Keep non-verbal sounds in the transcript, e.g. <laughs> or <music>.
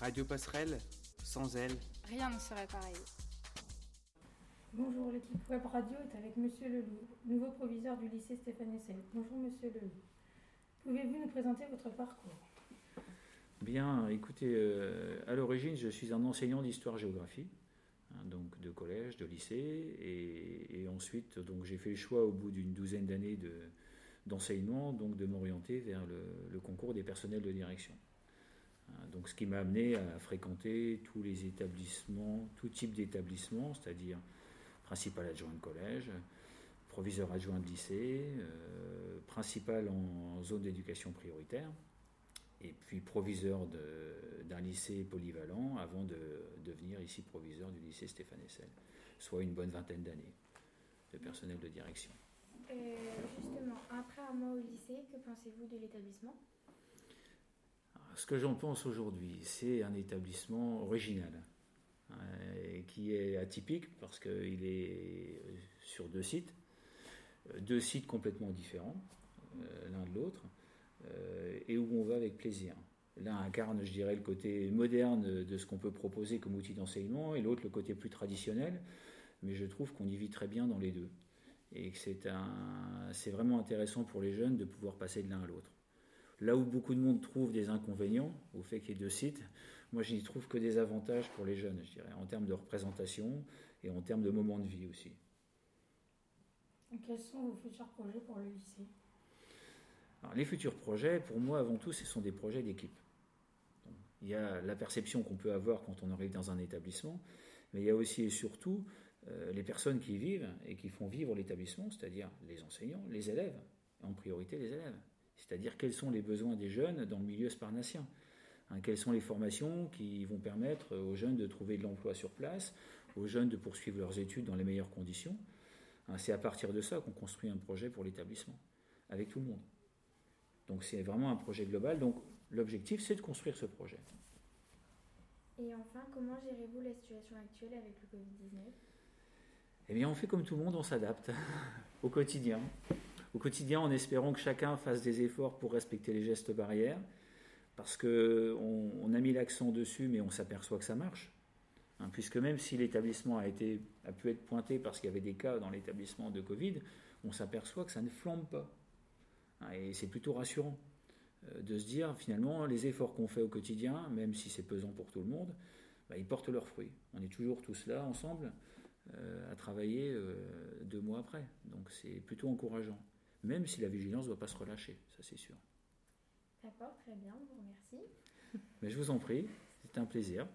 Radio Passerelle, sans elle, rien ne serait pareil. Bonjour, l'équipe Web Radio est avec Monsieur Leloup, nouveau proviseur du lycée Stéphane Essel. Bonjour Monsieur Leloup. Pouvez-vous nous présenter votre parcours? Bien, écoutez, euh, à l'origine, je suis un enseignant d'histoire-géographie, hein, donc de collège, de lycée, et, ensuite, donc j'ai fait le choix au bout d'une douzaine d'années d'enseignement, donc de m'orienter vers le, concours des personnels de direction. Donc, ce qui m'a amené à fréquenter tous les établissements, tout type d'établissements, c'est-à-dire principal adjoint de collège, proviseur adjoint de lycée, euh, principal en zone d'éducation prioritaire, et puis proviseur d'un lycée polyvalent avant de devenir ici proviseur du lycée Stéphane Essel, soit une bonne vingtaine d'années de personnel de direction. Justement, après un mois au lycée, que pensez-vous de l'établissement? Ce que j'en pense aujourd'hui, c'est un établissement original, hein, qui est atypique parce qu'il est sur deux sites, euh, deux sites complètement différents euh, l'un de l'autre. Euh, et où on va avec plaisir. L'un incarne, je dirais, le côté moderne de ce qu'on peut proposer comme outil d'enseignement, et l'autre le côté plus traditionnel, mais je trouve qu'on y vit très bien dans les deux. Et que c'est vraiment intéressant pour les jeunes de pouvoir passer de l'un à l'autre. Là où beaucoup de monde trouve des inconvénients au fait qu'il y ait deux sites, moi je n'y trouve que des avantages pour les jeunes, je dirais, en termes de représentation et en termes de moments de vie aussi. quels sont vos futurs projets pour le lycée? Les futurs projets, pour moi, avant tout, ce sont des projets d'équipe. Il y a la perception qu'on peut avoir quand on arrive dans un établissement, mais il y a aussi et surtout euh, les personnes qui y vivent et qui font vivre l'établissement, c'est-à-dire les enseignants, les élèves, en priorité les élèves. C'est-à-dire quels sont les besoins des jeunes dans le milieu sparnacien. Hein, quelles sont les formations qui vont permettre aux jeunes de trouver de l'emploi sur place, aux jeunes de poursuivre leurs études dans les meilleures conditions. Hein, c'est à partir de ça qu'on construit un projet pour l'établissement, avec tout le monde. Donc c'est vraiment un projet global. Donc l'objectif, c'est de construire ce projet. Et enfin, comment gérez-vous la situation actuelle avec le Covid-19 Eh bien, on fait comme tout le monde, on s'adapte <laughs> au quotidien. Au quotidien, en espérant que chacun fasse des efforts pour respecter les gestes barrières, parce qu'on on a mis l'accent dessus, mais on s'aperçoit que ça marche. Hein, puisque même si l'établissement a, pu être pointé parce qu'il y avait des cas dans l'établissement de Covid, on s'aperçoit que ça ne flambe pas. Hein, et c'est plutôt rassurant euh, de se dire finalement les efforts qu'on fait au quotidien, même si c'est pesant pour tout le monde, bah, ils portent leurs fruits. On est toujours tous là ensemble euh, à travailler euh, deux mois après. Donc c'est plutôt encourageant, même si la vigilance ne doit pas se relâcher, ça c'est sûr. D'accord, très bien, je vous remercie. Mais je vous en prie, c'est un plaisir.